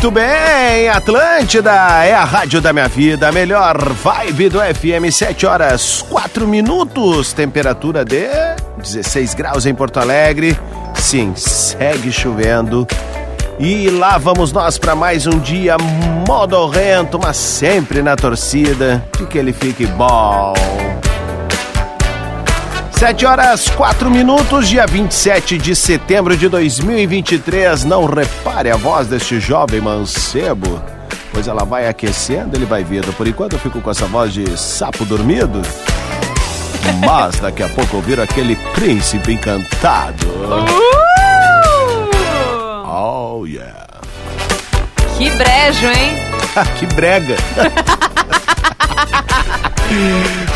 Muito bem, Atlântida é a rádio da minha vida, a melhor vibe do FM, 7 horas 4 minutos, temperatura de 16 graus em Porto Alegre. Sim, segue chovendo. E lá vamos nós para mais um dia modorrento, mas sempre na torcida de que ele fique bom. 7 horas 4 minutos, dia 27 de setembro de 2023. Não repare a voz deste jovem mancebo, pois ela vai aquecendo, ele vai vindo. Por enquanto eu fico com essa voz de sapo dormido. Mas daqui a pouco eu viro aquele príncipe encantado. Oh, yeah. Que brejo, hein? que brega.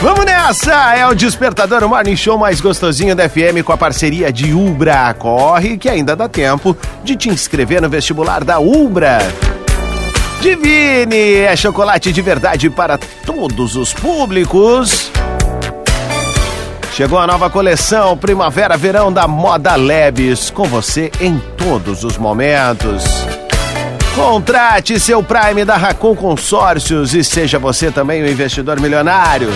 Vamos nessa! É o Despertador o Morning Show mais gostosinho da FM com a parceria de Ubra. Corre que ainda dá tempo de te inscrever no vestibular da Ubra. Divine é chocolate de verdade para todos os públicos. Chegou a nova coleção Primavera-Verão da Moda Labs, com você em todos os momentos. Contrate seu Prime da Racon Consórcios e seja você também um investidor milionário.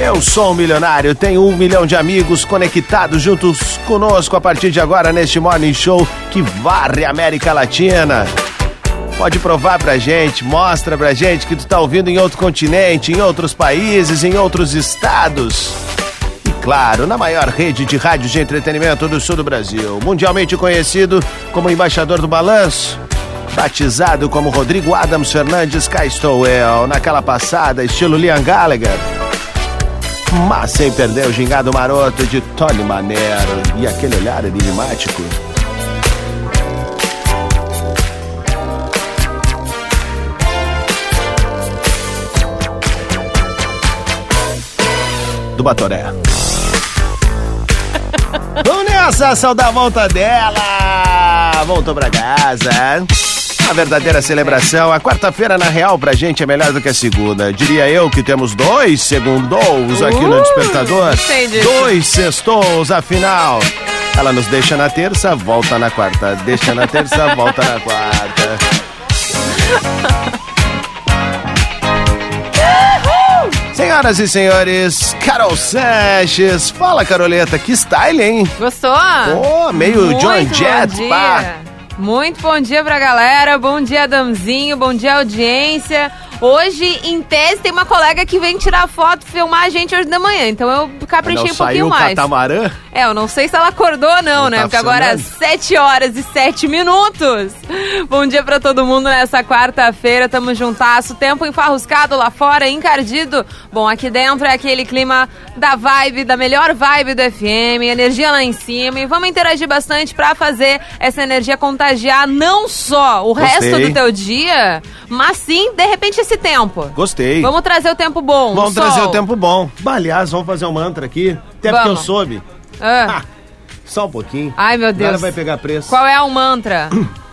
Eu sou um milionário, tenho um milhão de amigos conectados juntos conosco a partir de agora neste Morning Show que varre a América Latina. Pode provar pra gente, mostra pra gente que tu tá ouvindo em outro continente, em outros países, em outros estados. Claro, na maior rede de rádios de entretenimento do sul do Brasil, mundialmente conhecido como embaixador do balanço. Batizado como Rodrigo Adams Fernandes, cá estou eu, naquela passada, estilo Liam Gallagher. Mas sem perder o gingado maroto de Tony Manero e aquele olhar enigmático. Do Batoré. Vamos nessa, saudar a volta dela! Voltou pra casa. A verdadeira celebração. A quarta-feira, na real, pra gente é melhor do que a segunda. Diria eu que temos dois segundos aqui no Despertador. Dois sextous, afinal. Ela nos deixa na terça, volta na quarta. Deixa na terça, volta na quarta. Senhoras e senhores, Carol Sanches. Fala, Caroleta, que style, hein? Gostou? Pô, meio Muito John Jett, pá. Muito bom dia pra galera, bom dia Adamzinho, bom dia audiência. Hoje, em tese, tem uma colega que vem tirar foto, filmar a gente hoje da manhã, então eu caprichei Não um pouquinho saiu o mais. catamarã? É, eu não sei se ela acordou ou não, Não né? tá Porque agora às funcionando? 7 horas e 7 minutos. Bom dia pra todo mundo nessa quarta-feira. Tamo juntasso. Tempo enfarruscado lá fora, encardido. Bom, aqui dentro é aquele clima da vibe, da melhor vibe do FM, energia lá em cima. E vamos interagir bastante pra fazer essa energia contagiar não só o Gostei. resto do teu dia, mas sim, de repente, esse tempo. Gostei. Vamos trazer o tempo bom. Vamos sol. trazer o tempo bom. Bah, Aliás, vamos fazer um mantra aqui. Até porque eu Vamos. soube. Ah. Só um pouquinho. Ai, meu Deus. Nada vai pegar preço. Qual é o mantra?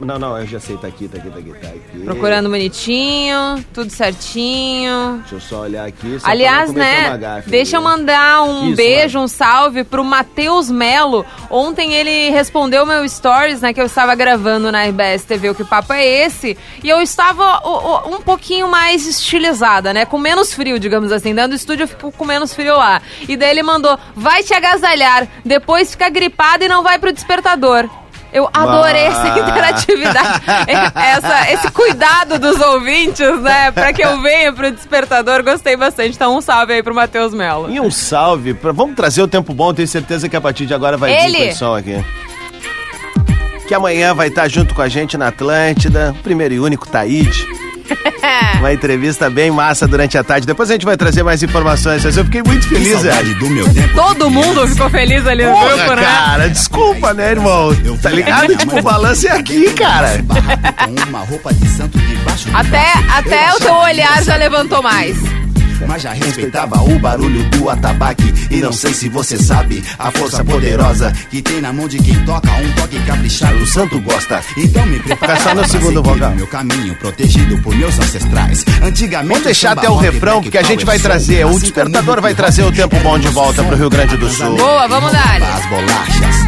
Não, não, eu já sei, tá aqui, tá aqui, tá aqui, tá aqui. Procurando bonitinho, tudo certinho. Deixa eu só olhar aqui. só Aliás, né? gafe Deixa eu mandar um Isso, beijo, um salve pro Matheus Melo. Ontem ele respondeu meu stories, né? Que eu estava gravando na RBS TV, o que papo é esse? E eu estava o- o- um pouquinho mais estilizada, né? Com menos frio, digamos assim. Dentro do estúdio eu fico com menos frio lá. E daí ele mandou: vai te agasalhar, depois fica gripado e não vai pro despertador. Eu adorei essa Bah. interatividade, essa, esse cuidado dos ouvintes, né? Pra que eu venha pro despertador, gostei bastante. Então, um salve aí pro Matheus Melo. E um salve. Pra... Vamos trazer o tempo bom. Tenho certeza que a partir de agora vai vir Ele. esse som aqui. que amanhã vai estar junto com a gente na Atlântida, o primeiro e único Taíde. Uma entrevista bem massa durante a tarde. Depois a gente vai trazer mais informações. Mas eu fiquei muito feliz, velho. do meu tempo. Todo mundo ficou feliz ali no Porra, grupo, né? cara, desculpa, né, irmão? Tá ligado? Tipo, o balanço é aqui, cara. Até, até o teu olhar já levantou mais. Mas já respeitava o barulho do atabaque E não sei se você sabe A força poderosa Que tem na mão de quem toca Um toque caprichado O santo gosta Então me prepara só no pra segundo vogal. o Meu caminho protegido por meus ancestrais Antigamente Vamos deixar até o refrão, porque a gente vai trazer. O despertador vai trazer o tempo bom de volta pro Rio Grande do Sul. Boa, vamos dar. As bolachas,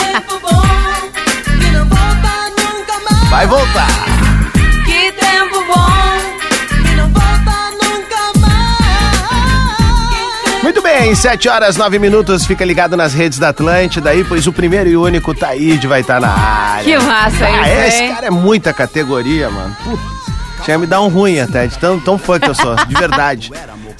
Vai voltar. Que tempo bom. Muito bem, 7 horas 9 minutos. Fica ligado nas redes da Atlântida aí, pois o primeiro e único Taíde vai estar na área. Que massa ah, isso, esse hein? cara é muita categoria, mano. Putz, chega a me dar um ruim até, de tão, tão fã que eu sou, de verdade.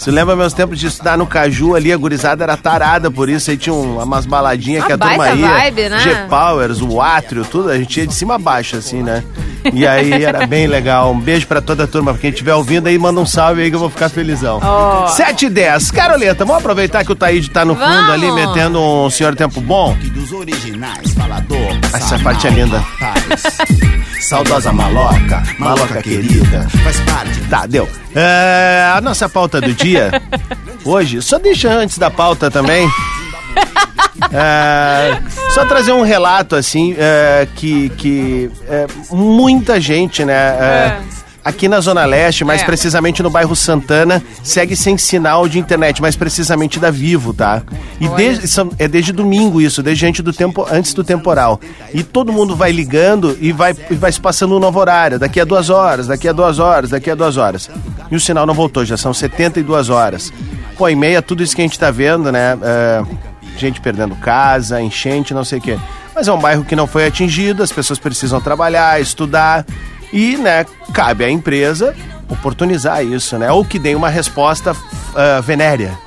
Você lembra meus tempos de estudar no Caju ali, a gurizada era tarada por isso, aí tinha um- umas baladinhas Uma que a turma ia. vibe, né? G-Powers, o Átrio, tudo, a gente ia de cima a baixo, assim, né? E aí era bem legal. Um beijo pra toda a turma. Quem estiver ouvindo aí, manda um salve aí que eu vou ficar felizão. Ó. 7 e 10. Caroleta, vamos aproveitar que o Taíde tá no fundo Vamos. ali, metendo um Senhor Tempo Bom? Essa parte é linda. Saudosa maloca, maloca querida, faz parte Tá, deu. É, a nossa pauta do dia, hoje, só deixa antes da pauta também. É, só trazer um relato, assim, é, que, que é, muita gente, né? Aqui na Zona Leste, mais É. precisamente no bairro Santana, segue sem sinal de internet, mais precisamente da Vivo, tá? E desde, são- é desde domingo isso, desde antes do, tempo, antes do temporal. E todo mundo vai ligando e vai, e vai se passando um novo horário. Daqui a duas horas, daqui a duas horas, daqui a duas horas. E o sinal não voltou, já são 72 horas. Pô, em meio a tudo isso que a gente tá vendo, né? é, gente perdendo casa, enchente, não sei o quê. Mas é um bairro que não foi atingido, as pessoas precisam trabalhar, estudar. E, né, cabe à empresa oportunizar isso, né? Ou que dê uma resposta ah, venérea,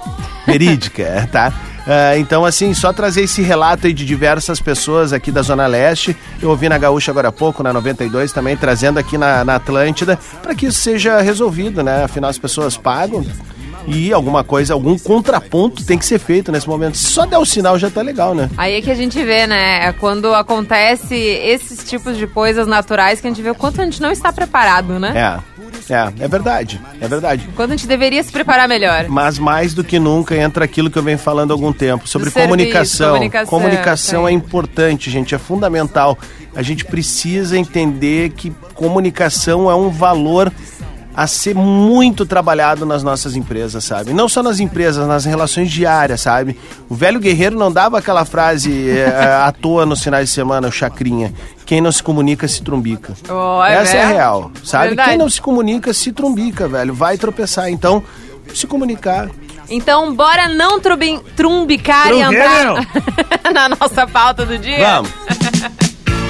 verídica, tá? Ah, então, assim, só trazer esse relato aí de diversas pessoas aqui da Zona Leste. Eu ouvi na Gaúcha agora há pouco, na 92 também, trazendo aqui na, na Atlântida, para que isso seja resolvido, né? Afinal, as pessoas pagam e alguma coisa, algum contraponto tem que ser feito nesse momento. Se só der o sinal já tá legal, né? Aí é que a gente vê, né? É quando acontece esses tipos de coisas naturais que a gente vê o quanto a gente não está preparado, né? É, é, é verdade, é verdade. Quando a gente deveria se preparar melhor. Mas mais do que nunca entra aquilo que eu venho falando há algum tempo, sobre serviço, comunicação. comunicação, Comunicação é sim. importante, gente, é fundamental. A gente precisa entender que comunicação é um valor a ser muito trabalhado nas nossas empresas, sabe? Não só nas empresas, nas relações diárias, sabe? O velho guerreiro não dava aquela frase é, à toa nos finais de semana, o chacrinha. Quem não se comunica se trumbica. Oh, é Essa é real, sabe? Verdade. Quem não se comunica se trumbica, velho. Vai tropeçar. Então, se comunicar. Então, bora não trubim, trumbicar e entrar na nossa pauta do dia? Vamos.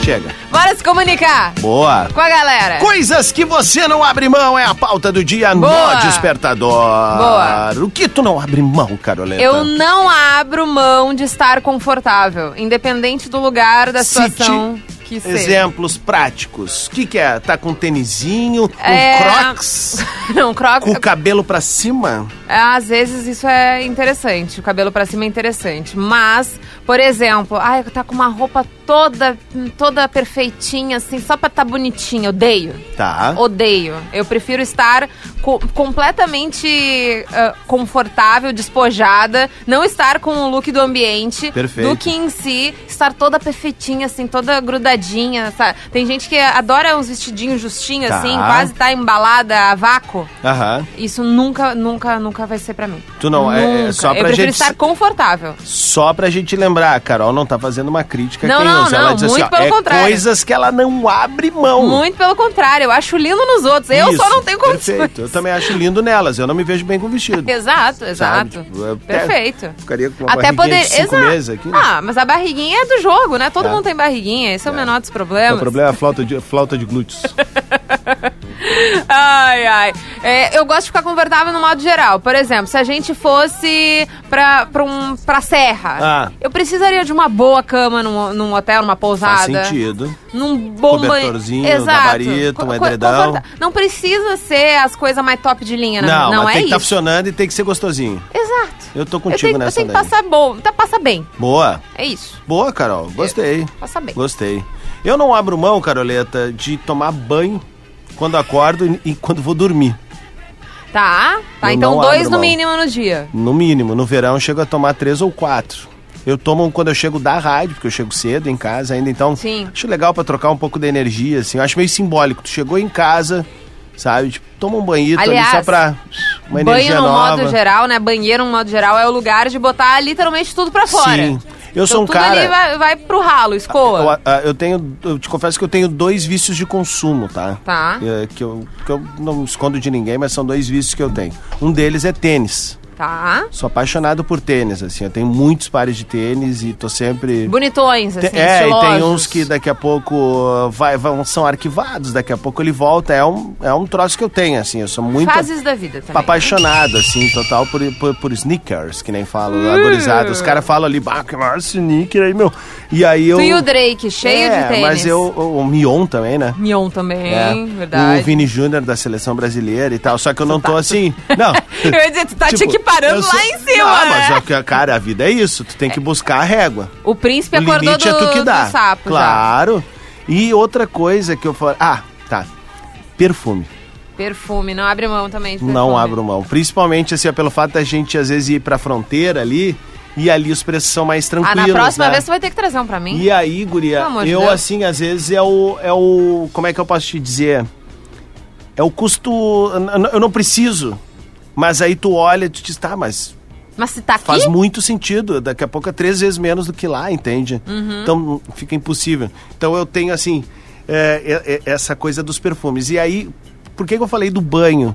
Chega. Bora se comunicar Boa. com a galera. Coisas que você não abre mão é a pauta do dia Boa. no Despertador. Boa. O que tu não abre mão, Caroleta? Eu não abro mão de estar confortável, independente do lugar, da situação que seja. Exemplos práticos. O que, que é? Tá com um tênisinho, um É. crocs, Não, croc... com o cabelo pra cima? Às vezes isso é interessante, o cabelo pra cima é interessante. Mas, por exemplo, ai, tá com uma roupa toda, toda perfeitinha, assim, só pra tá bonitinha. Odeio. Tá. Odeio. Eu prefiro estar co- completamente ah, confortável, despojada, não estar com o look do ambiente, Perfeito. do que em si estar toda perfeitinha, assim, toda grudadinha, sabe? Tem gente que adora uns vestidinhos justinhos, Tá. assim, quase tá embalada a vácuo. Aham. Isso nunca, nunca, nunca vai ser pra mim. Tu não, é- é Nunca. só pra Eu prefiro gente- estar confortável. Só pra gente lembrar, a Carol não tá fazendo uma crítica a Não, quem não. Ela não, diz muito assim, ó, pelo é contrário. coisas que ela não abre mão. Muito pelo contrário, eu acho lindo nos outros. Eu Isso, só não tenho condições. Perfeito. Eu também acho lindo nelas. Eu não me vejo bem com vestido. Exato, sabe? exato. Tipo, eu até Perfeito. Ficaria com uma Até barriguinha poder. de cinco Exato. meses aqui. né? Ah, mas a barriguinha é do jogo, né? Todo É. mundo tem barriguinha. Esse é, o menor dos o problemas. problema é a flauta de, flauta de glúteos. Ai, ai. É, eu gosto de ficar confortável no modo geral. Por exemplo, se a gente fosse pra, pra, um, pra serra, Ah. eu precisaria de uma boa cama num, num hotel, numa pousada. Faz sentido. Num bom. Cobertorzinho, Exato. gabarito, um edredão. Não precisa ser as coisas mais top de linha, né? Não, não mas é tem que estar isso. funcionando e tem que ser gostosinho. Exato. Eu tô Eu contigo tenho, eu nessa tenho que passar bom, tá, passa bem. Boa. É isso. Boa, Carol. Gostei. Passa bem. Gostei. Eu não abro mão, Caroleta, de tomar banho quando acordo e- quando vou dormir. Tá? Tá, Eu então dois no mão. mínimo no dia. No mínimo. No verão eu chego a tomar três ou quatro. Eu tomo quando eu chego da rádio, porque eu chego cedo em casa ainda, então Sim. acho legal pra trocar um pouco da energia, assim. Eu acho meio simbólico. Tu chegou em casa, sabe? Tipo, toma um banhito Aliás, ali só pra uma Banho energia no nova. modo geral, né? Banheiro no modo geral é o lugar de botar literalmente tudo pra fora. Sim. Eu sou um Então cara. ali vai, vai pro ralo, Eu, escoa. ah, eu tenho, eu te confesso que eu tenho dois vícios de consumo, tá? Tá. É, que, eu, que eu não escondo de ninguém, mas são dois vícios que eu tenho. Um deles é tênis. Tá. Sou apaixonado por tênis, assim. Eu tenho muitos pares de tênis e tô sempre. Bonitões, assim, Te- é, e tem estilosos. uns que daqui a pouco vai, vão, são arquivados, daqui a pouco ele volta. É um, é um troço que eu tenho, assim. Eu sou muito Fases da vida também. apaixonado, assim, total por, por, por sneakers, que nem falam, Uh. agorizado. Os caras falam ali, bah, que maior sneaker aí, meu. E aí eu. Tu e o Drake, cheio é, de tênis. Mas eu, o, Mion também, né? Mion também, É, verdade. O Vini Júnior da seleção brasileira e tal. Só que eu não tô assim. Não. Eu ia dizer, tu tá Tipo, equiparando eu sou- lá em cima, Não, mas né? é que, cara, a vida é isso. Tu tem que buscar a régua. O príncipe o acordou do, é tu que dá. do sapo já. claro. E outra coisa que eu falo. Ah, tá. Perfume. Perfume, não abre mão também. Não abro mão. Principalmente assim, ó, pelo fato da gente às vezes ir pra fronteira ali e ali os preços são mais Ah, tranquilos. na próxima né? vez tu vai ter que trazer um pra mim. E aí, guria, eu Deus. assim, às vezes é o, é o. Como é que eu posso te dizer? É o custo. Eu não preciso. Mas aí tu olha e tu diz, tá, mas Mas se tá aqui... faz muito sentido. Daqui a pouco é três vezes menos do que lá, entende? Uhum. Então fica impossível. Então eu tenho assim, é, é, é, essa coisa dos perfumes. E aí, por que, que eu falei do banho?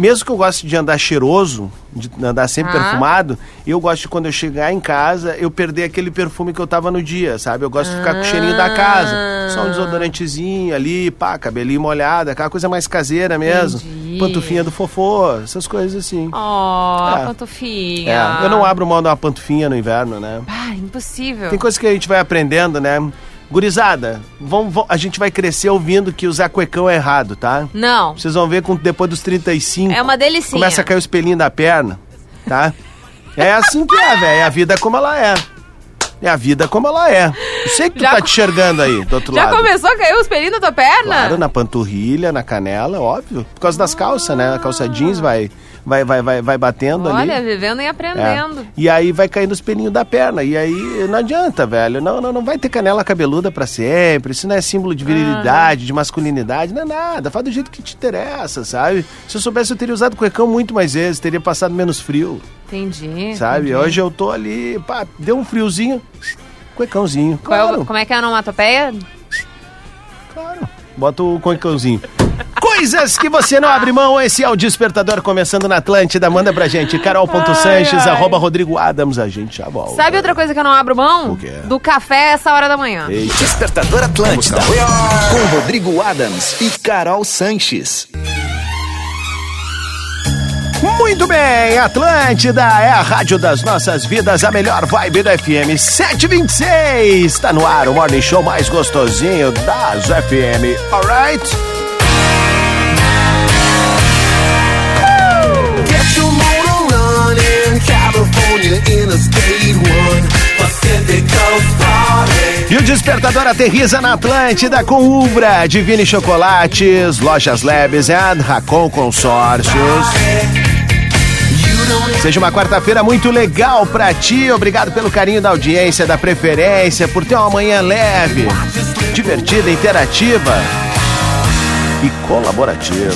Mesmo que eu goste de andar cheiroso, de andar sempre Ah. perfumado, eu gosto de quando eu chegar em casa, eu perder aquele perfume que eu tava no dia, sabe? Eu gosto de ficar com o cheirinho da casa. Só um desodorantezinho ali, pá, cabelinho molhado, aquela coisa mais caseira mesmo. Entendi. Pantufinha do fofô, essas coisas assim. Oh, É. pantufinha. É, eu não abro mão de uma pantufinha no inverno, né? Ah, impossível. Tem coisas que a gente vai aprendendo, né? Gurizada, vamos, vamos- a gente vai crescer ouvindo que usar cuecão é errado, tá? Não, Vocês vão ver com, depois dos 35. é uma delicinha. Começa a cair o espelhinho da perna, tá? É assim que é, velho. É a vida como ela é. É a vida como ela é. Eu sei que tu Já tá te enxergando aí, do outro Já lado. começou a cair os pelinhos da tua perna? Claro, na panturrilha, na canela, óbvio. Por causa das calças, né? A calça jeans vai, vai, vai, vai, vai batendo ali. Olha, vivendo e É. aprendendo. E aí vai cair nos pelinhos da perna. E aí não adianta, velho. Não, não, não vai ter canela cabeluda pra sempre. Isso não é símbolo de virilidade, de masculinidade, não é nada. Faz do jeito que te interessa, sabe? Se eu soubesse, eu teria usado cuecão muito mais vezes, teria passado menos frio, Entendi. sabe? entendi. Hoje eu tô ali, pá, deu um friozinho, cuecãozinho. Qual é Claro, como é que é a onomatopeia? claro. Bota o cuecãozinho. Coisas que você não abre mão, esse é o Despertador começando na Atlântida. Manda pra gente, carol.sanches, arroba Rodrigo Adams, a gente já volta. Sabe outra coisa que eu não abro mão? O quê? Do café essa hora da manhã. Eita. Despertador Atlântida. Com Rodrigo Adams e Carol Sanches. Muito bem, Atlântida é a rádio das nossas vidas, a melhor vibe da FM 726. Está no ar o morning show mais gostosinho das FM. Alright? California Interstate 1, Pacific E o despertador aterriza na Atlântida com Ubra, Divine Chocolates, Lojas Labs e Racon Consórcios. Seja uma quarta-feira muito legal pra ti. Obrigado pelo carinho da audiência, da preferência, por ter uma manhã leve, divertida, interativa e colaborativa.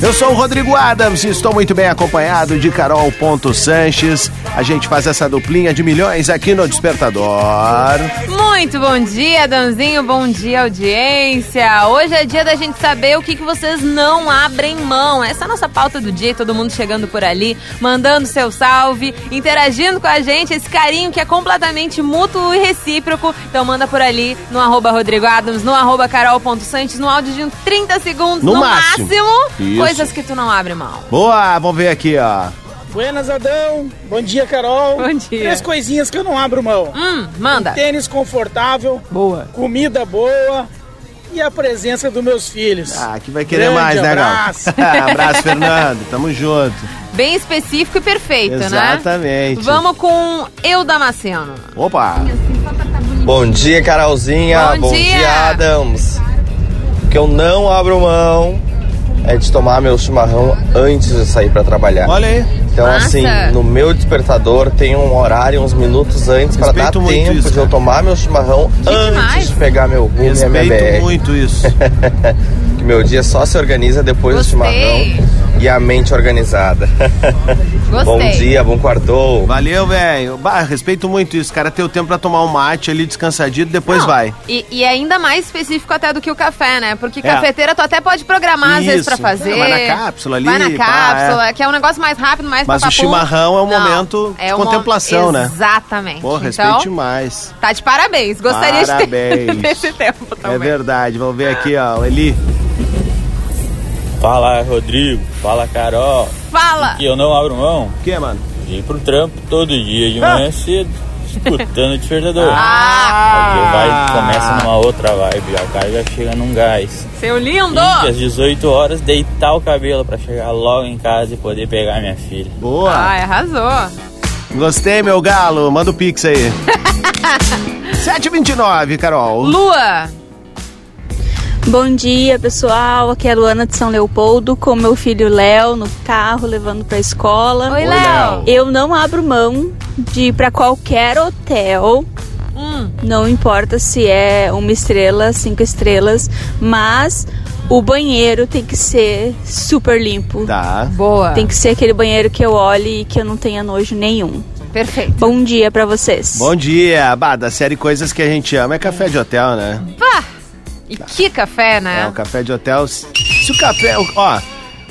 Eu sou o Rodrigo Adams e estou muito bem acompanhado de Carol Ponto Sanches. A gente faz essa duplinha de milhões aqui no Despertador. Muito bom dia, Danzinho. Bom dia, audiência. Hoje é dia da gente saber o que, que vocês não abrem mão. Essa é a nossa pauta do dia, todo mundo chegando por ali, mandando seu salve, interagindo com a gente, esse carinho que é completamente mútuo e recíproco. Então manda por ali no arroba Rodrigo Adams, no arroba Carol.Santos, no áudio de 30 segundos, No no, máximo. máximo. Coisas que tu não abre mão. Boa, vamos ver aqui, ó. Buenas, Adão. Bom dia, Carol. Bom dia. Três coisinhas que eu não abro mão. Hum, manda. Tênis confortável, Boa. comida boa e a presença dos meus filhos. Ah, que vai querer Grande mais, né, Gal? abraço. abraço, Fernando. Tamo junto. Bem específico e perfeito, né? Exatamente. Vamos com Eu Damasceno. Opa! Bom dia, Carolzinha. Bom dia. dia, Adams. O que eu não abro mão é de tomar meu chimarrão antes de sair pra trabalhar. Olha aí. Então, Massa. assim, no meu despertador tem um horário, uns minutos antes, pra dar Respeito tempo isso, de eu tomar meu chimarrão antes demais. de pegar meu rumo e a minha Respeito BR. muito isso. Que meu dia só se organiza depois Gostei. do chimarrão e a mente organizada. Gostei. bom dia, bom quartou. Valeu, velho. Bah, respeito muito isso. Cara, ter o tempo pra tomar um mate ali descansadito, depois Não, vai. E, e ainda mais específico até do que o café, né? Porque É. cafeteira tu até pode programar às vezes Isso. pra fazer. É, vai na cápsula ali, Vai na pá, cápsula, que é um negócio mais rápido, mais Mas o chimarrão é um Não, momento de um contemplação, né? Exatamente. Pô, respeito então, demais. tá de parabéns. Gostaria Parabéns. de ter esse tempo É também. verdade. Vamos ver aqui, ó. Eli. Fala Rodrigo, fala Carol. Fala! Que eu não abro mão O que, mano? de ir pro trampo todo dia de manhã cedo, escutando o despertador. Ah, Aí vai começa numa outra vibe, já o cara já chega num gás. seu lindo! E às 18 horas deitar o cabelo pra chegar logo em casa e poder pegar minha filha. Boa. Ai, arrasou. Gostei, meu galo. Manda o pix aí. 7h29, Carol. Lua! Bom dia, pessoal. Aqui é a Luana de São Leopoldo com meu filho Léo no carro levando pra escola. Oi, Oi, Léo. Eu não abro mão de ir pra qualquer hotel. Hum, Não importa se é uma estrela, cinco estrelas, mas o banheiro tem que ser super limpo. Tá. boa. Tem que ser aquele banheiro que eu olhe e que eu não tenha nojo nenhum. Perfeito. Bom dia pra vocês. Bom dia. Bah, da série Coisas que a gente ama é café de hotel, né? Pá! E que café, né? É, o café de hotel. Se o café. Ó,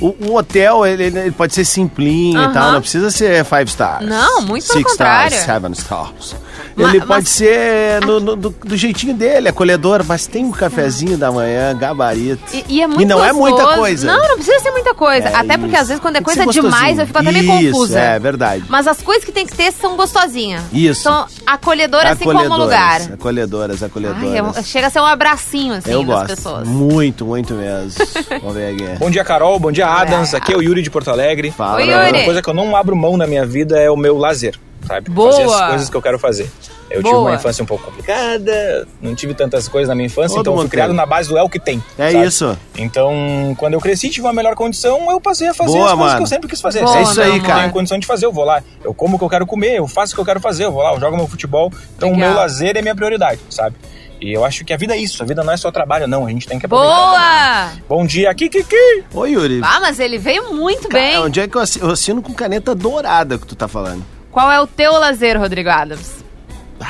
o, o hotel, ele, ele pode ser simplinho e Aham. tal, não precisa ser five stars. Não, muito pelo Six contrário. stars, seven stars. Ele mas- pode ser no- no- do, do jeitinho dele, acolhedor, mas tem um cafezinho da manhã, gabarito. E, e é muito E não é gostoso. muita coisa. Não, não precisa ser muita coisa. É Até porque isso. às vezes quando é coisa demais eu fico até meio Isso, confusa. É verdade. Mas as coisas que tem que ter são gostosinhas. Isso. São acolhedoras assim como o lugar. Acolhedoras, acolhedoras. Ai, é chega a ser um abracinho assim Eu das gosto. pessoas. Muito, muito mesmo. Vamos ver aqui. Bom dia, Carol. Bom dia, Adams. Aqui é o Yuri de Porto Alegre. Fala, Oi, Yuri. Uma coisa que eu não abro mão na minha vida é o meu lazer, sabe? Boa. Fazer as coisas que eu quero fazer. Eu tive Boa. uma infância um pouco complicada, não tive tantas coisas na minha infância, Todo então fui criado tem. na base do é o que tem. É sabe? isso. Então, quando eu cresci, tive uma melhor condição, eu passei a fazer Boa, as coisas mano. que eu sempre quis fazer. Boa, É isso aí, meu Eu cara. tenho condição de fazer, eu vou lá. Eu como o que eu quero comer, eu faço o que eu quero fazer, eu vou lá, eu jogo meu futebol. Então, o Legal. meu lazer é minha prioridade, sabe? E eu acho que a vida é isso, a vida não é só trabalho, não. A gente tem que aproveitar. Boa! Bom dia, aqui, Kiki! Oi, Yuri. Ah, mas ele veio muito Cara, bem. onde é que eu assi- eu assino com caneta dourada que tu tá falando? Qual é o teu lazer, Rodrigo Adams?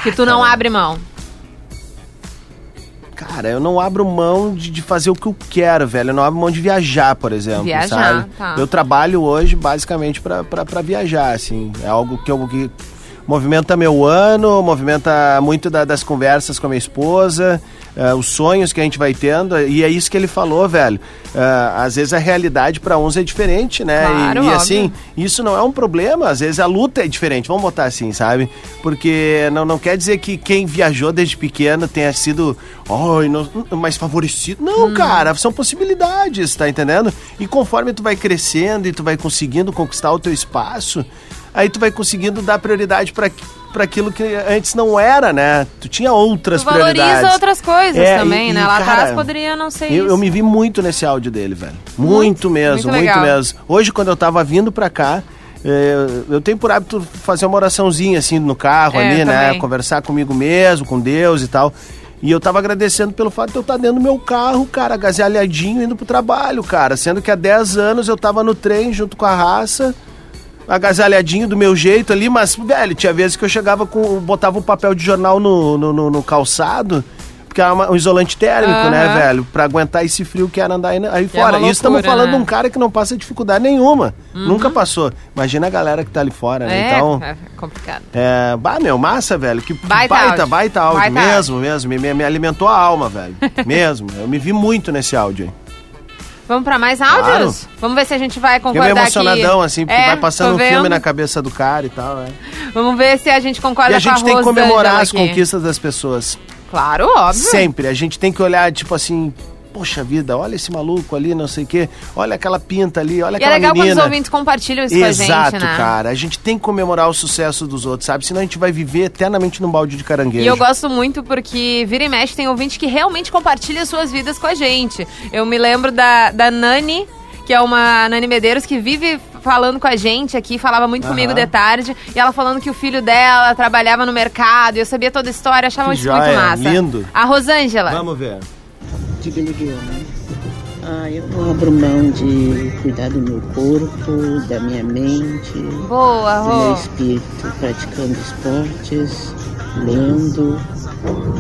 Que tu não abre mão. Cara, eu não abro mão de, de fazer o que eu quero, velho. Eu não abro mão de viajar, por exemplo. Viajar, sabe? tá. Eu trabalho hoje basicamente pra viajar, assim. É algo que eu. Que movimenta meu ano, movimenta muito da- das conversas com a minha esposa, eh, os sonhos que a gente vai tendo. E é isso que ele falou, velho. Eh, às vezes a realidade pra uns é diferente, né? E- Claro, e, óbvio. assim, isso não é um problema, às vezes a luta é diferente, vamos botar assim, sabe? Porque não, não quer dizer que quem viajou desde pequeno tenha sido não- mais favorecido. Não, Hum. cara, são possibilidades, tá entendendo? E conforme tu vai crescendo e tu vai conseguindo conquistar o teu espaço, aí tu vai conseguindo dar prioridade para pra aquilo que antes não era, né? Tu tinha outras Tu valoriza prioridades. outras coisas É, também, e- né? e, Lá cara, atrás poderia não ser Eu, isso. eu me vi muito nesse áudio dele, velho. Muito, mesmo, muito muito, mesmo. Hoje, quando eu tava vindo pra cá, é, eu tenho por hábito fazer uma oraçãozinha assim no carro É, ali, né? Conversar comigo mesmo, com Deus e tal. E eu tava agradecendo pelo fato de eu estar dentro do meu carro, cara, agasalhadinho, indo pro trabalho, cara. Sendo que há 10 anos eu tava no trem junto com a raça, agasalhadinho do meu jeito ali, mas, velho, tinha vezes que eu chegava com. botava um papel de jornal no, no, no- no calçado. Porque é uma- um isolante térmico, né, Aham. velho? Pra aguentar esse frio que era andar aí, aí é fora. uma Isso estamos falando de né? um cara que não passa dificuldade nenhuma. Uhum. Nunca passou. Imagina a galera que tá ali fora, né? É, Então. é complicado. É, bah, meu, massa, velho. Que Baita baita, áudio. baita áudio. Baita mesmo, mesmo. Me, me- me alimentou a alma, velho. mesmo. Eu me vi muito nesse áudio aí. Vamos pra mais áudios? Vamos ver se a gente vai concordar meio emocionadão, aqui. assim, porque É, vai passando um filme na cabeça do cara e tal, é. Vamos ver se a gente concorda E a com a gente tem que comemorar as aqui. conquistas das pessoas. Claro, óbvio. Sempre. A gente tem que olhar, tipo assim, poxa vida, olha esse maluco ali, não sei o quê. Olha aquela pinta ali, olha E é aquela legal quando menina. os ouvintes compartilham isso Exato, com a gente, né? cara. A gente tem que comemorar o sucesso dos outros, sabe? Senão a gente vai viver eternamente num balde de caranguejo. E eu gosto muito porque vira e mexe tem ouvinte que realmente compartilha suas vidas com a gente. Eu me lembro da, da Nani, que é uma Nani Medeiros que vive falando com a gente aqui, falava muito Aham. comigo de tarde, e ela falando que o filho dela trabalhava no mercado, e eu sabia toda a história, achava Que isso muito joia, massa. lindo. A Rosângela. Vamos ver. Diga, Lidiana. Ah, eu não abro mão de cuidar do meu corpo, da minha mente, Boa, do meu espírito, praticando esportes, lendo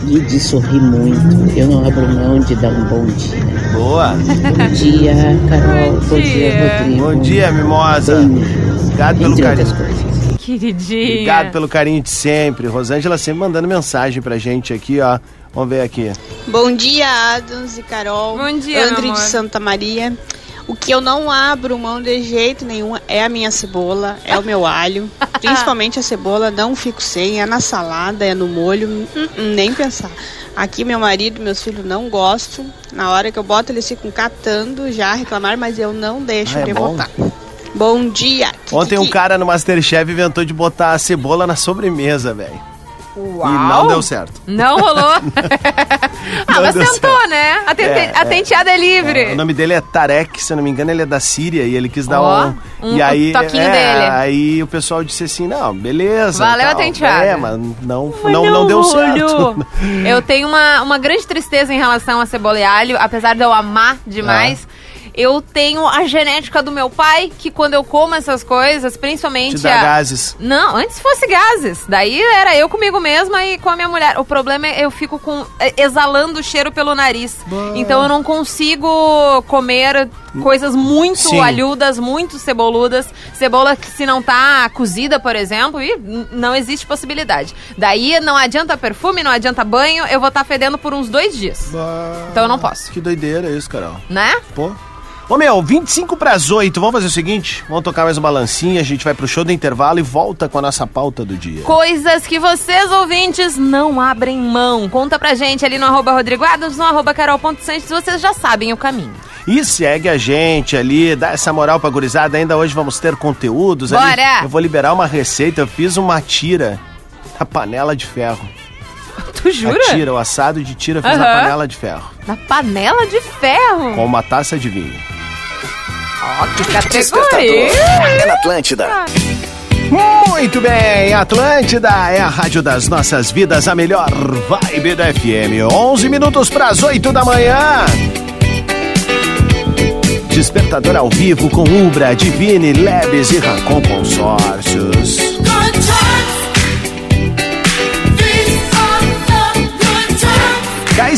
e de sorrir muito. Eu não abro mão de dar um bom dia. Boa. Bom dia, Carol. Bom, dia. Rodrigo. Bom dia, Mimosa. Obrigado pelo Entre carinho. outras coisas. Queridinha. Obrigado pelo carinho de sempre. Rosângela sempre mandando mensagem pra gente aqui, ó. Vamos ver aqui. Bom dia, Adams e Carol. Bom dia, André de. Santa Maria. O que eu não abro mão de jeito nenhum é a minha cebola, é o meu alho. Principalmente a cebola, não fico sem. É na salada, é no molho, hum, hum, nem pensar. Aqui meu marido e meus filhos não gostam. Na hora que eu boto, eles ficam catando já a reclamar, mas eu não deixo Ah, é de bom? voltar. Bom dia. Ontem um cara no Masterchef inventou de botar a cebola na sobremesa, velho. Uau. E não deu certo. Não rolou. ah, Não mas deu tentou, né? A, tente- É, a é. tenteada é livre. O nome dele é Tarek, se eu não me engano, ele é da Síria e ele quis dar Ó, um. um e aí, toquinho é, dele. Aí o pessoal disse assim: não, beleza. Valeu a tal. tenteada. É, mas não, Mas não, não deu rolou. certo. Eu tenho uma, uma grande tristeza em relação a cebola e alho, apesar de eu amar demais. Ah. Eu tenho a genética do meu pai, que quando eu como essas coisas, principalmente Te dá a... gases. Não, antes fosse gases. Daí era eu comigo mesma e com a minha mulher. O problema é eu fico com é, exalando o cheiro pelo nariz. Então eu não consigo comer coisas muito Sim. alhudas, muito ceboludas. Cebola que se não tá cozida, por exemplo, e não existe possibilidade. Daí não adianta perfume, não adianta banho, eu vou estar fedendo por uns dois dias. Então eu não posso. Que doideira isso, Carol. Né? Pô. Ô meu, 25 pras 8. Vamos fazer o seguinte: vamos tocar mais uma lancinha, a gente vai pro show do intervalo e volta com a nossa pauta do dia. Coisas que vocês, ouvintes, não abrem mão. Conta pra gente ali no arroba Rodrigo Adams, no arroba carol.santos, vocês já sabem o caminho. E segue a gente ali, dá essa moral pra gurizada. Ainda hoje vamos ter conteúdos ali. Bora! Eu vou liberar uma receita. Eu fiz uma tira na panela de ferro. Tu jura? A tira, o assado de tira, eu fiz na Aham. panela de ferro. Na panela de ferro. Com uma taça de vinho. Ó, que categoria. É na Atlântida. Muito bem, Atlântida é a rádio das nossas vidas, a melhor vibe da FM. 11 minutos para as 8 da manhã. Despertador ao vivo com Ubra, Divine, Lebes e Racon Consórcios.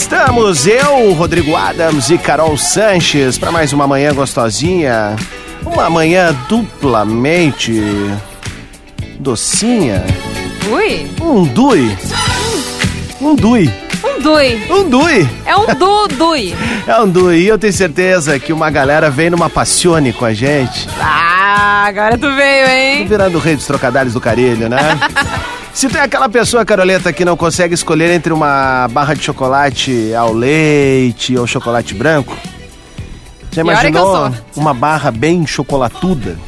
Estamos, eu, Rodrigo Adams e Carol Sanches, para mais uma manhã gostosinha. Uma manhã duplamente docinha. Ui, Um dui. Um dui. um dui. Um dui. É um du-dui. É um dui. E eu tenho certeza que uma galera vem numa passione com a gente. Ah, agora tu veio, Tô hein? virando o rei dos trocadilhos do carilho, né? Se é aquela pessoa, Caroleta, que não consegue escolher entre uma barra de chocolate ao leite ou chocolate branco, já imaginou uma barra bem chocolatuda?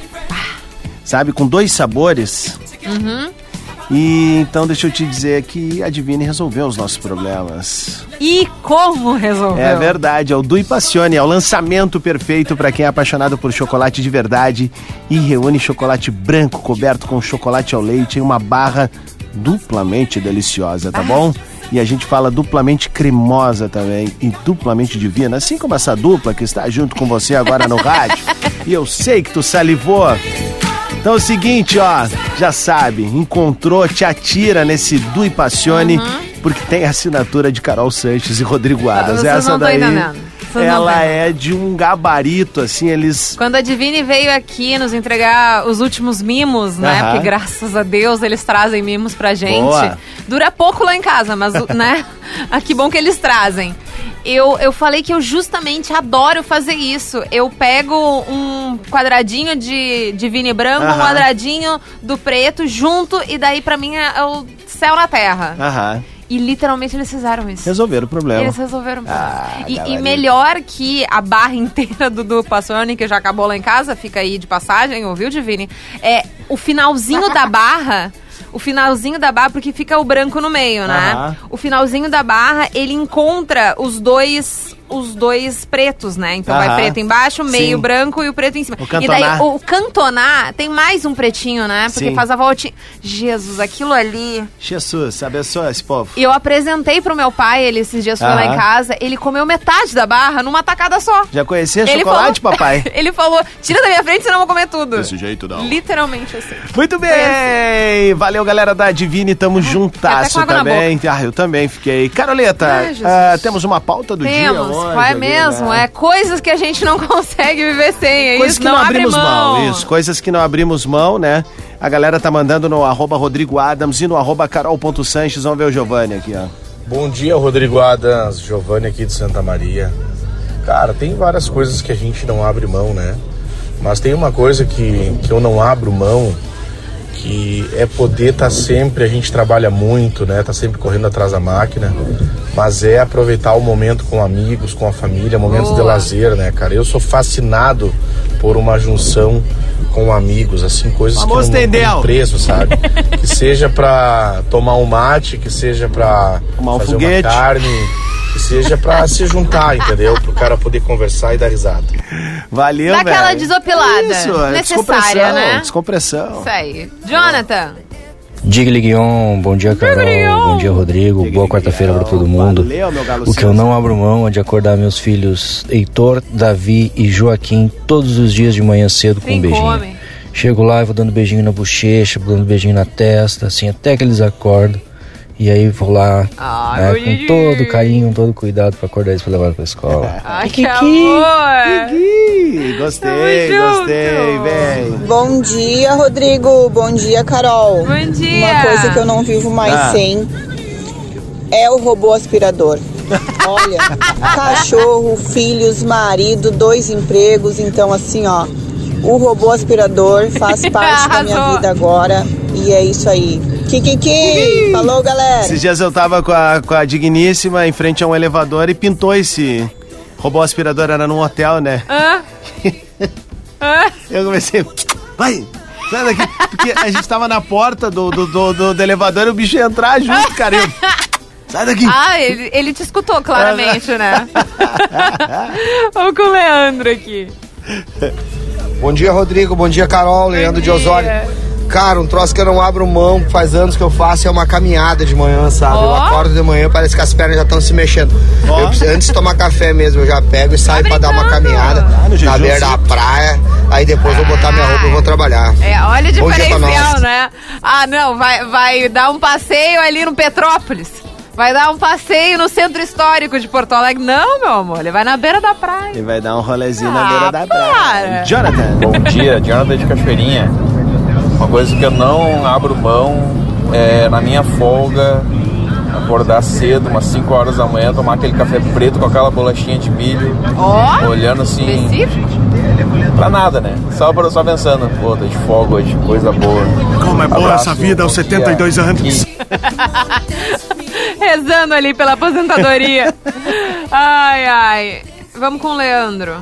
Sabe, com dois sabores? Uhum. E então deixa eu te dizer que a Divine resolveu os nossos problemas. E como resolveu? É verdade, é o Dui Passione, é o lançamento perfeito para quem é apaixonado por chocolate de verdade e reúne chocolate branco coberto com chocolate ao leite em uma barra duplamente deliciosa, tá bom? E a gente fala duplamente cremosa também e duplamente divina, assim como essa dupla que está junto com você agora no rádio. E eu sei que tu salivou. Então é o seguinte, ó, já sabe, encontrou, te atira nesse Dui Passione, porque tem assinatura de Carol Sanches e Rodrigo Adas. Vocês Essa não daí, entendendo. Não ela tão é de um gabarito, assim, eles... Quando a Divine veio aqui nos entregar os últimos mimos, né? Aham. Porque graças a Deus eles trazem mimos pra gente. Boa. Dura pouco lá em casa, mas, né? Ah, que bom que eles trazem. Eu, eu falei que eu justamente adoro fazer isso. Eu pego um quadradinho de, de Vini branco, um Aham. quadradinho do preto junto, e daí pra mim é, é o céu na terra. Aham. E literalmente eles fizeram isso. Resolveram o problema. Eles resolveram. Ah, e, e galerinha. melhor que a barra inteira do, do Passoni, que já acabou lá em casa, fica aí de passagem, ouviu, Divine? É o finalzinho da barra. O finalzinho da barra, porque fica o branco no meio, né? O finalzinho da barra, ele encontra os dois os dois pretos, né? Então vai preto embaixo, meio Sim. branco e o preto em cima. O e daí o cantonar tem mais um pretinho, né? Porque Sim. faz a voltinha. Jesus, aquilo ali. Jesus, abençoa esse povo. E eu apresentei pro meu pai, ele esses dias foi lá Aham. em casa, ele comeu metade da barra numa tacada só. Já conhecia Ele chocolate, falou- papai? ele falou, tira da minha frente, senão eu vou comer tudo. Desse jeito não. Literalmente assim. Muito bem! Valeu, galera da Divine, tamo juntasso com água na também. Ah, eu também fiquei. Caroleta, Ai, Jesus. ah, temos uma pauta do dia Temos, qual é ali, mesmo? né? É coisas que a gente não consegue viver sem, é Coisas isso? que não, abre abrimos mão. mão. isso. Coisas que não abrimos mão, né? A galera tá mandando no arroba Rodrigo Adams e no arroba carol.sanches. Vamos ver o Giovanni aqui, ó. Bom dia, Rodrigo Adams, Giovanni aqui de Santa Maria. Cara, tem várias coisas que a gente não abre mão, né? Mas tem uma coisa que, que eu não abro mão, que é poder estar sempre, a gente trabalha muito, né? Tá sempre correndo atrás da máquina, mas é aproveitar o momento com amigos, com a família, momentos de Boa. lazer, né, cara? Eu sou fascinado por uma junção com amigos, assim, coisas Famoso que eu não preço, sabe? que seja pra tomar um mate, que seja pra um fazer foguete. uma carne, seja pra se juntar, entendeu? Pro cara poder conversar e dar risada. Valeu, Dá aquela velho. desopilada. Isso, é descompressão, né? descompressão. Isso aí. Jonathan. Diga Guion, bom dia Carol, bom dia Rodrigo, boa quarta-feira pra todo mundo. Valeu, meu galo O que eu não abro mão é de acordar meus filhos Heitor, Davi e Joaquim todos os dias de manhã cedo com Tem um beijinho. come. Chego lá e vou dando beijinho na bochecha, vou dando beijinho na testa, assim, até que eles acordam. E aí vou lá, Ai, né, com todo carinho, todo cuidado pra acordar eles pra levar pra escola. Ai, que amor. Gostei, Tamo gostei, vem. Bom dia, Rodrigo. Bom dia, Carol. Bom dia. Uma coisa que eu não vivo mais Ah. sem é o robô aspirador. Olha, cachorro, filhos, marido, dois empregos, então assim, ó, o robô aspirador faz parte da minha vida agora e é isso aí. Kikiki! Falou, galera! Esses dias eu tava com a, com a digníssima em frente a um elevador e pintou esse robô aspirador, era num hotel, né? Hã? Hã? Eu comecei, vai, sai daqui, porque a gente tava na porta do, do, do, do- do elevador e o bicho ia entrar junto, cara. Eu, sai daqui. Ah, ele, ele te escutou claramente, né? Vamos com o Leandro aqui. Bom dia, Rodrigo. Bom dia, Carol. Leandro de Osório. Cara, um troço que eu não abro mão, faz anos que eu faço, é uma caminhada de manhã, sabe? Eu Ó. acordo de manhã, parece que as pernas já estão se mexendo. Eu preciso- antes de tomar café mesmo, eu já pego e saio pra dar uma caminhada no na beira da praia. Aí depois eu vou botar minha roupa e vou trabalhar. É, olha o diferencial, nós. né? Ah, não, vai, vai dar um passeio ali no Petrópolis. Vai dar um passeio no centro histórico de Porto Alegre. Não, meu amor, ele vai na beira da praia. Ele vai dar um rolezinho na Ah, beira da praia. para. Jonathan. Bom dia, Jonathan de Cachoeirinha. Uma coisa que eu não abro mão é na minha folga acordar cedo, umas 5 horas da manhã, tomar aquele café preto com aquela bolachinha de milho, Ó, olhando assim específico. pra nada, né? Só, pra- só pensando, pô, tô de folga hoje, coisa boa. Como é boa Abraço, essa vida aos bom 72 dia. anos. Rezando ali pela aposentadoria. ai, ai. Vamos com o Leandro.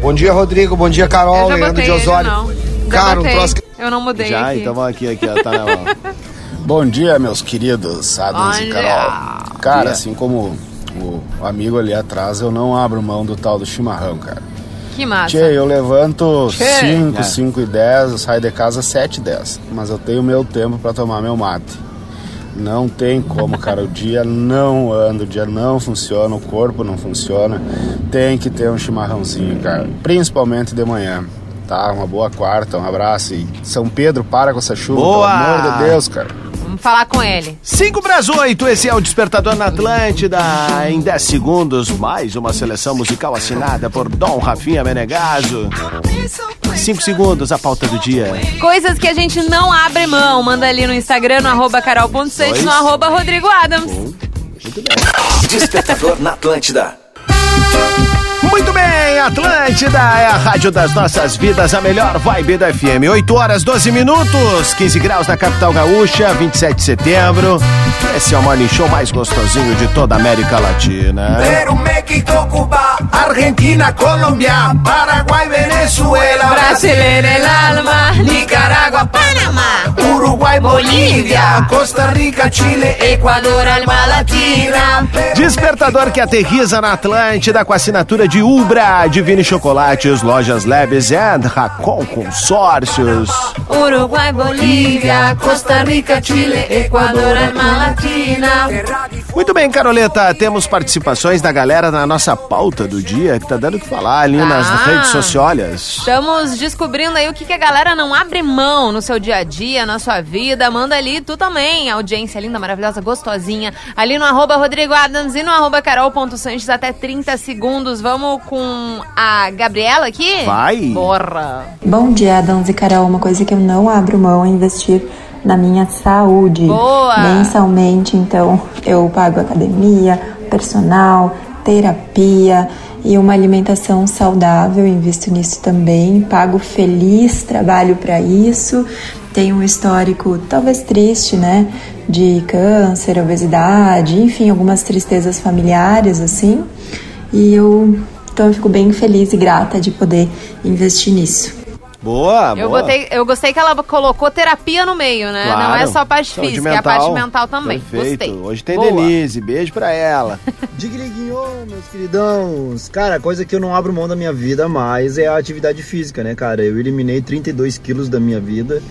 Bom dia, Rodrigo. Bom dia, Eu Carol. já Leandro botei de ele, Osório. não. Cara, um troço que... Eu não mudei Já, aqui. então aqui, aqui, ó, tá na mão. Bom dia, meus queridos Adams e Carol. Cara, assim como o amigo ali atrás, eu não abro mão do tal do chimarrão, cara. Que massa. Tchê, eu levanto Tchê. 5, É. 5 e 10, eu saio de casa 7 e 10. Mas eu tenho meu tempo pra tomar meu mate. Não tem como, cara. O dia não anda, o dia não funciona, o corpo não funciona. Tem que ter um chimarrãozinho, cara. Principalmente de manhã. Tá? Uma boa quarta, um abraço. E São Pedro, para com essa chuva, Boa! pelo amor de Deus, cara. Vamos falar com ele. 5 para as 8, esse é o Despertador na Atlântida. Em 10 segundos, mais uma seleção musical assinada por Dom Rafinha Menegaso. 5 segundos, a pauta do dia. Coisas que a gente não abre mão. Manda ali no Instagram, no arroba carol.sante, Dois. no arroba Rodrigo Adams. Despertador na Atlântida. Muito bem, Atlântida é a rádio das nossas vidas, a melhor vibe da FM. 8 horas 12 minutos, 15 graus na capital gaúcha, 27 de setembro. Esse é o morning show mais gostosinho de toda a América Latina. Peru, México, Cuba, Argentina, Colombia, Paraguay, Venezuela, Brasileira el alma. Nicaragua, Panamá, Uruguay, Bolívia, Costa Rica, Chile, Equador, alma latina. Despertador que aterriza na Atlântida com assinatura de Ubra, Divine Chocolates, Lojas Labs and Racon Consórcios. Uruguai, Bolívia, Costa Rica, Chile, Equador, alma latina. Muito bem, Caroleta, temos participações da galera na nossa pauta do dia, que tá dando o que falar ali nas Tá. redes sociais. Estamos descobrindo aí o que, que a galera não abre mão no seu dia a dia, na sua vida. Manda ali, tu também. Audiência linda, maravilhosa, gostosinha. Ali no arroba Rodrigo Adams e no arroba carol.sanches até 30 segundos. Vamos com a Gabriela aqui? Vai. Bora. Bom dia, Adams e Carol. Uma coisa que eu não abro mão é investir na minha saúde. Boa! Mensalmente, então, eu pago academia, personal, terapia e uma alimentação saudável. Invisto nisso também. Pago feliz, trabalho para isso. Tenho um histórico talvez triste, né? De câncer, obesidade, enfim, algumas tristezas familiares, assim. E eu, então, eu fico bem feliz e grata de poder investir nisso. Boa, Eu, boa. botei, eu gostei que ela colocou terapia no meio, né? Não é Claro. só a parte Saúde física, é a parte mental também. Perfeito. Gostei. Hoje tem Boa. Denise, beijo pra ela. Digliguinho, meus queridãos. Cara, a coisa que eu não abro mão da minha vida mais é a atividade física, né, cara? Eu eliminei 32 quilos da minha vida.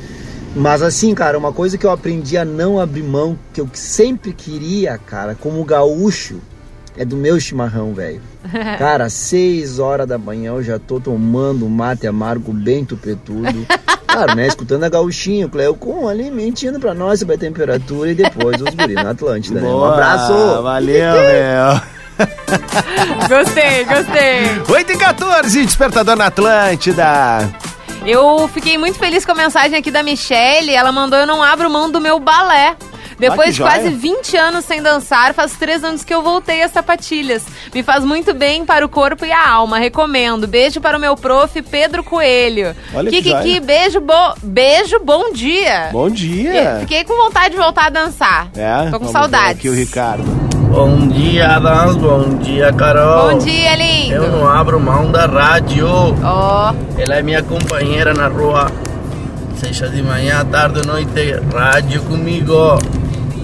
Mas assim, cara, uma coisa que eu aprendi a não abrir mão, que eu sempre queria, cara, como gaúcho, é do meu chimarrão, velho. Cara, 6 horas da manhã eu já tô tomando mate amargo bem tupetudo. Claro, né? Escutando a gauchinha, o Cleocon ali mentindo pra nós sobre a temperatura e depois os guris na Atlântida, né? Um Boa, abraço! Valeu, meu. Gostei, gostei. 8 e 14, Despertador na Atlântida. Eu fiquei muito feliz com a mensagem aqui da Michelle. Ela mandou: Eu não abro mão do meu balé. Depois que de quase 20 anos sem dançar, faz três anos que eu voltei às sapatilhas. Me faz muito bem para o corpo e a alma. Recomendo. Beijo para o meu prof, Pedro Coelho. Olha que Kikiki, joia. beijo, bo... beijo, bom dia. Bom dia. Fiquei com vontade de voltar a dançar. É, Tô com saudades. Aqui o Ricardo. Bom dia, Adams. Bom dia, Carol. Bom dia, lindo. Eu não abro mão da rádio. Ó. Ela é minha companheira na rua. Seja de manhã, tarde ou noite, rádio comigo.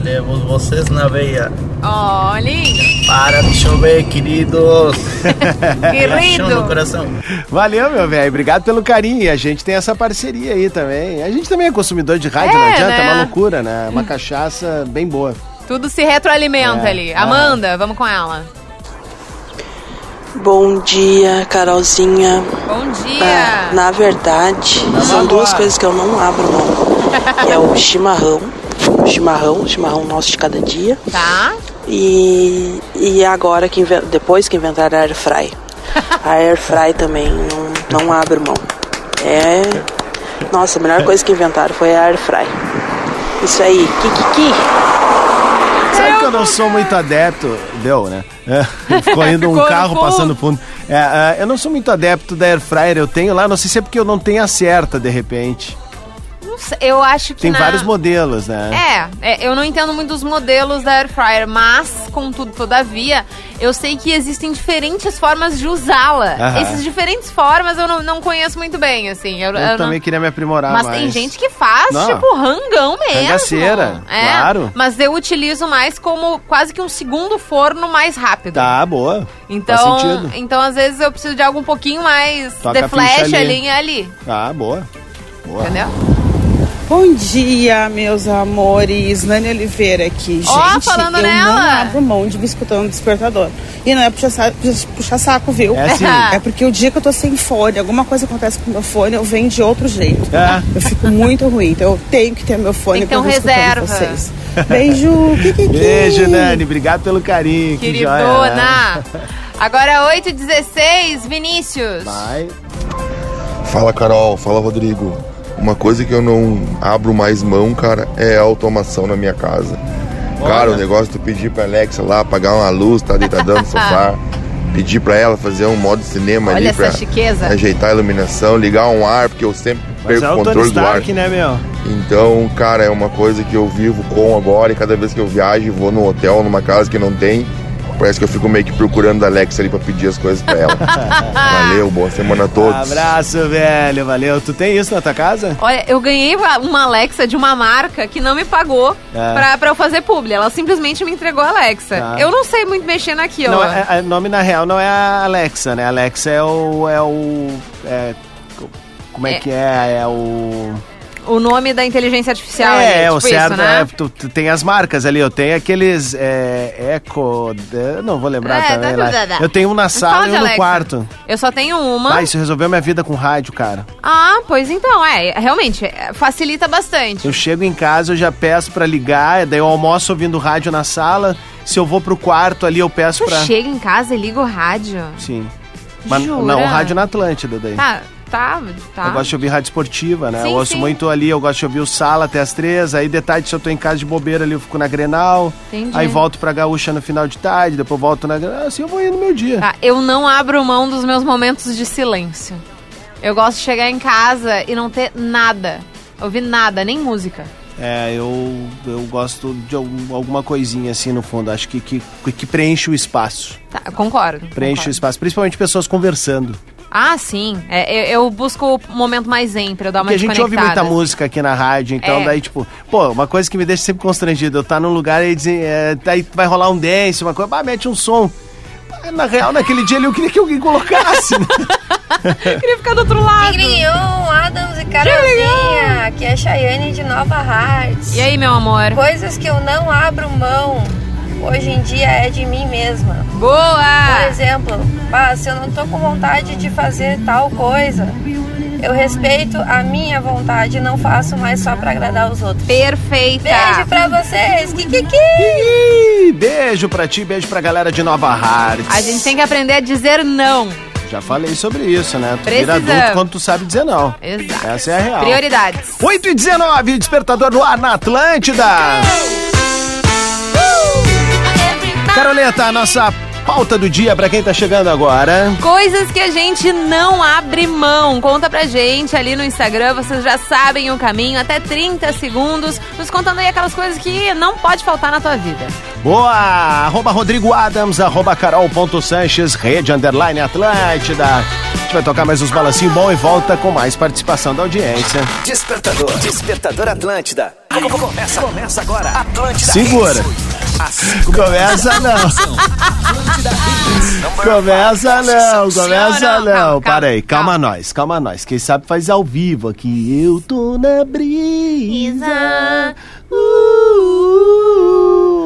Levo vocês na veia. Ó, lindo. Para de chover, queridos. Querido. No coração. Valeu, meu velho. Obrigado pelo carinho. E a gente tem essa parceria aí também. A gente também é consumidor de rádio, É, não adianta, né? é uma loucura, né? Uma cachaça bem boa. Tudo se retroalimenta É. ali. Ah. Amanda, vamos com ela. Bom dia, Carolzinha. Bom dia. Ah, na verdade, são duas coisas que eu não abro mão. É o chimarrão, o chimarrão, o chimarrão nosso de cada dia. Tá. E, e agora, que depois que inventaram a Air Fry. A Air Fry também não, não abro mão. É. Nossa, a melhor coisa que inventaram foi a Air Fry. Isso aí, Kikiki. Sabe que eu não sou muito adepto. Deu, né? É, ficou indo um carro passando fundo. É, é, eu não sou muito adepto da Air Fryer. Eu tenho lá, não sei se é porque eu não tenho a certa, de repente. Não eu acho que Tem na- vários modelos, né? É, é, eu não entendo muito dos modelos da Air Fryer, mas, contudo, todavia, eu sei que existem diferentes formas de usá-la. Aham. Essas diferentes formas eu não, não conheço muito bem, assim. Eu, Eu, eu não- também queria me aprimorar Mas mais. tem gente que faz, Não. tipo, rangão mesmo. Rangaceira, é, claro. Mas eu utilizo mais como quase que um segundo forno mais rápido. Tá, boa. Então, Faz sentido. então, às vezes, eu preciso de algo um pouquinho mais Toca de a flash ali. ali, ali. Ah, boa. Boa. Entendeu? Bom dia, meus amores. Nani Oliveira aqui. Ó, Gente, falando eu nela. não abro mão de me escutando no despertador. E não é puxar, sa- puxar saco, viu? É sim. É porque o dia que eu tô sem fone, alguma coisa acontece com o meu fone, eu venho de outro jeito. É. Eu fico muito ruim. Então eu tenho que ter meu fone um pra eu reserva. vocês. Beijo. Kikiki. Beijo, Nani. Obrigado pelo carinho. Que joia. Queridona. Agora 8h16, Vinícius. Vai. Fala Carol, fala Rodrigo. Uma coisa que eu não abro mais mão, cara, é a automação na minha casa. Cara, o negócio de tu pedir pra Alexa lá apagar uma luz, tá deitadão no sofá. Pedir pra ela fazer um modo cinema Olha ali essa pra chiqueza. ajeitar a iluminação, ligar um ar, porque eu sempre Mas perco é o o Tony controle do ar. Stark, né, meu? Então, cara, é uma coisa que eu vivo com agora e cada vez que eu viajo e vou num hotel, numa casa que não tem, parece que eu fico meio que procurando a Alexa ali pra pedir as coisas pra ela. Valeu, boa semana a todos. Abraço, velho. Valeu. Tu tem isso na tua casa? Olha, eu ganhei uma Alexa de uma marca que não me pagou É. pra, pra eu fazer publi. Ela simplesmente me entregou a Alexa. Tá. Eu não sei muito mexer naquilo. Não, é, é- nome na real não é a Alexa, né? Alexa é o. É o. é- como é, É. que é? É o. O nome da inteligência artificial. é, ali, é o tipo certo. isso, né? é, tu, tu tem as marcas ali. Eu tenho aqueles. É, Echo. eu não vou lembrar É, também. dá- lá. dá- dá. Eu tenho um na Fala sala de e um no Alexa. quarto. Eu só tenho uma. Ah, isso resolveu minha vida com rádio, cara. Ah, pois então, é. Realmente, é, facilita bastante. Eu chego em casa, eu já peço pra ligar, daí eu almoço ouvindo rádio na sala. Se eu vou pro quarto ali, eu peço Tu pra. chega em casa e liga o rádio. Sim. Mas Jura? não, rádio na Atlântida daí. Tá, tá, tá. Eu gosto de ouvir rádio esportiva, né? Sim, eu ouço sim. muito ali, eu gosto de ouvir o Sala até as três. Aí de tarde, se eu tô em casa de bobeira ali, eu fico na Grenal. Entendi. Aí volto pra Gaúcha no final de tarde, depois volto na Grenal. Assim eu vou indo no meu dia. Tá, eu não abro mão dos meus momentos de silêncio. Eu gosto de chegar em casa e não ter nada. Ouvir nada, nem música. É, eu, eu gosto de algum- alguma coisinha assim no fundo. Acho que, que, que preenche o espaço. Tá, concordo. Preenche o concordo. espaço, principalmente pessoas conversando. Ah, sim. É, eu, eu busco o momento mais zen pra eu dar uma Porque a gente ouve muita música aqui na rádio, então É. daí, tipo, pô, uma coisa que me deixa sempre constrangido, eu tá num lugar e dizem, é, daí vai rolar um dance, uma coisa, bah, mete um som. Na real, naquele dia ali eu queria que alguém colocasse, né? queria ficar do outro lado. Tigrinhon, Adams e Carolzinha. Aqui é Chayane de Nova Hearts. E aí, meu amor? Coisas que eu não abro mão hoje em dia é de mim mesma. Boa! Por exemplo, ah, se eu não tô com vontade de fazer tal coisa, eu respeito a minha vontade e não faço mais só pra agradar os outros. Perfeita! Beijo pra vocês! Kikiki! Beijo pra ti, beijo pra galera de Nova Hearts. A gente tem que aprender a dizer não. Já falei sobre isso, né? Tu vira Precisamos. adulto quando tu sabe dizer não. Exato. Essa é a real. Prioridades. 8 e 19, despertador no ar na Atlântida. Caroleta, a nossa pauta do dia pra quem tá chegando agora. Coisas que a gente não abre mão. Conta pra gente ali no Instagram, vocês já sabem o caminho, até 30 segundos, nos contando aí aquelas coisas que não pode faltar na tua vida. Boa! Arroba Rodrigo Adams, arroba Carol.Sanches, rede underline Atlântida. A gente vai tocar mais uns balancinhos bom e volta com mais participação da audiência. Despertador, Despertador Atlântida. Começa, começa agora. Atlântida. Segura. Começa não. Começa não, começa não. Para aí, calma nós, calma nós. Quem sabe faz ao vivo aqui. Eu tô na brisa. Uh,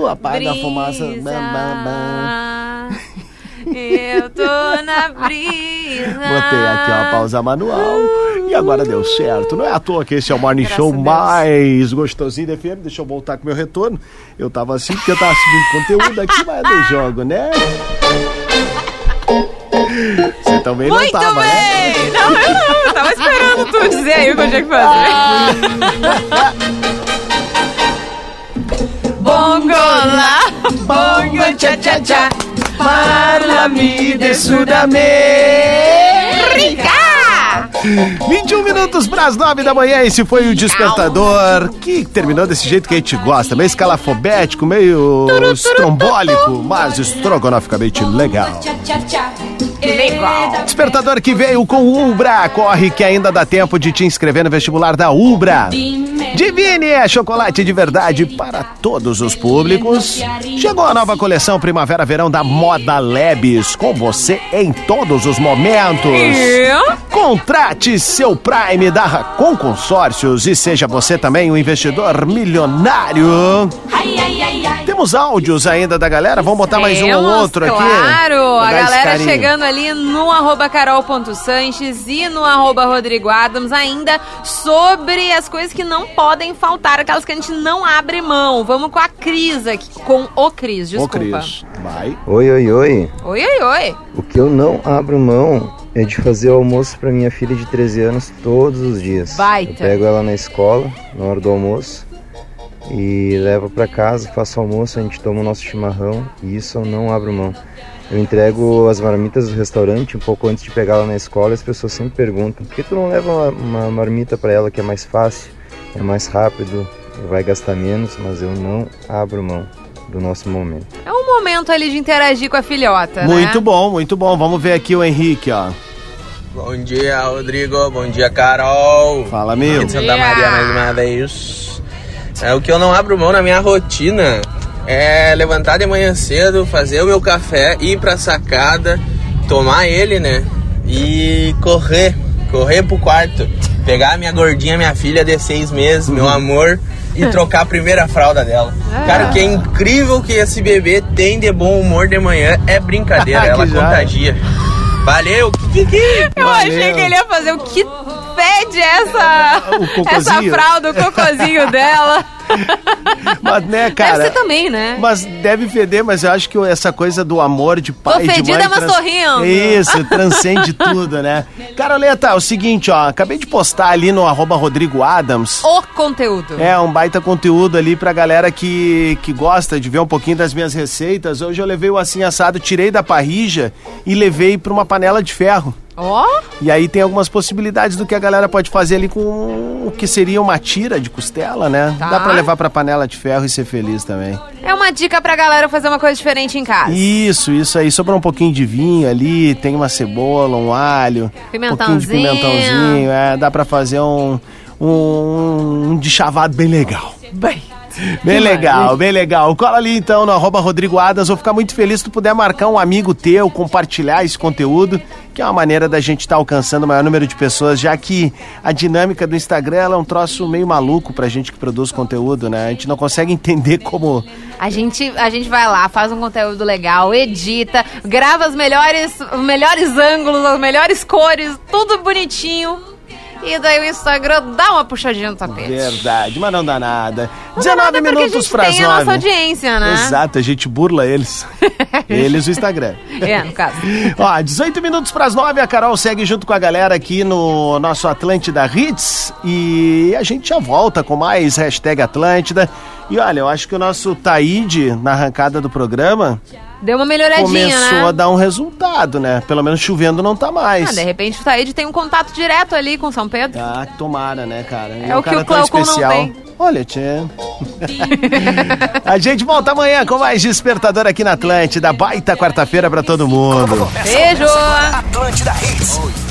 apaga a fumaça. Bam, bam, bam. Eu tô na brisa. Botei aqui ó, a pausa manual e agora deu certo. Não é à toa que esse é o morning show a mais gostosinho da FM. Deixa eu voltar com meu retorno. Eu tava assim porque eu tava subindo conteúdo aqui, mas do jogo, né? Você também não Muito tava, né? bem! Não, eu não, eu tava esperando tu dizer aí o que eu tinha que fazer. Bongo lá, bongo tcha tcha tcha. Parlami de Sudamérica. 21 minutos para as 9 da manhã. Esse foi o despertador que terminou desse jeito que a gente gosta, meio escalafobético, meio estrombólico, mas estrogonoficamente legal. Legal. Despertador que veio com Ubra. Corre que ainda dá tempo de te inscrever no vestibular da Ubra. Divine é chocolate de verdade para todos os públicos. Chegou a nova coleção Primavera-Verão da Moda Labs. Com você em todos os momentos. Contrate seu Prime da Racon Consórcios e seja você também um investidor milionário. Temos áudios ainda da galera. Vamos botar mais um outro aqui. Claro, a galera carinho. Chegando ali no arroba carol.sanches e no arroba Rodrigo Adams, ainda sobre as coisas que não podem faltar, aquelas que a gente não abre mão. Vamos com a Cris aqui, com o Cris, desculpa. Cris, vai. Oi, oi, oi. Oi, oi, oi. O que eu não abro mão é de fazer o almoço para minha filha de 13 anos todos os dias. Baita. Eu pego ela na escola, na hora do almoço, e levo para casa, faço o almoço, a gente toma o nosso chimarrão, e isso eu não abro mão. Eu entrego as marmitas do restaurante um pouco antes de pegar ela na escola e as pessoas sempre perguntam: por que tu não leva uma, uma marmita para ela que é mais fácil, é mais rápido, vai gastar menos? Mas eu não abro mão do nosso momento. É um momento ali de interagir com a filhota, Muito né? bom, muito bom. Vamos ver aqui o Henrique, ó. Bom dia, Rodrigo. Bom dia, Carol. Fala, meu. Santa Maria mais uma vez. É, o que eu não abro mão na minha rotina é levantar de manhã cedo, fazer o meu café, ir pra sacada, tomar ele, né? E correr, correr pro quarto. Pegar a minha gordinha, minha filha de seis meses, meu amor, e trocar a primeira fralda dela. Cara, o que é incrível que esse bebê tem de bom humor de manhã é brincadeira, ela já. contagia. Valeu, Kiki! Eu achei que ele ia fazer o que fede essa, essa fralda, o cocôzinho dela. Mas, né, cara? Deve ser também, né? Mas deve feder, mas eu acho que essa coisa do amor de pai de fedida, mãe... mas tô rindo. Isso, transcende tudo, né? Caroleta, é o seguinte, ó. Acabei de postar ali no arroba Rodrigo Adams. O conteúdo. É, um baita conteúdo ali pra galera que, que gosta de ver um pouquinho das minhas receitas. Hoje eu levei o assim assado, tirei da parrija e levei pra uma panela de ferro. Ó, E aí tem algumas possibilidades do que a galera pode fazer ali com o que seria uma tira de costela, né? Tá. Dá pra levar pra panela de ferro e ser feliz também. é uma dica pra galera fazer uma coisa diferente em casa. Isso, isso aí. Sobrou um pouquinho de vinho ali, tem uma cebola, um alho, um pouquinho de Pimentãozinho. pimentãozinho. É, dá pra fazer um, um, um de chavado bem legal. Bem. Bem legal, bem legal. Cola ali então no arroba Rodrigo Adas. Vou ficar muito feliz se tu puder marcar um amigo teu, compartilhar esse conteúdo, que é uma maneira da gente estar alcançando o maior número de pessoas, já que a dinâmica do Instagram é um troço meio maluco pra gente que produz conteúdo, né? A gente não consegue entender como. A gente, a gente vai lá, faz um conteúdo legal, edita, grava as melhores, os melhores ângulos, as melhores cores, tudo bonitinho. E daí o Instagram dá uma puxadinha no tapete. Verdade, mas não dá nada. Não dá 19 nada porque a minutos gente para as tem a nossa 9. audiência, né? Exato, a gente burla eles. eles o Instagram. É, no caso. Ó, 18 minutos para as 9, a Carol segue junto com a galera aqui no nosso Atlântida Hits e a gente já volta com mais hashtag Atlântida. E olha, eu acho que o nosso Taíde, na arrancada do programa, Deu uma melhoradinha, começou né? a dar um resultado, né? Pelo menos chovendo não tá mais. Ah, de repente o Taíde tem um contato direto ali com São Pedro. Ah, tomara, né, cara? É o que cara o Cleocon não especial. tem. Olha, Tchê. a gente volta amanhã com mais Despertador aqui na Atlântida. Baita quarta-feira pra todo mundo. Beijo! Atlântida Hits.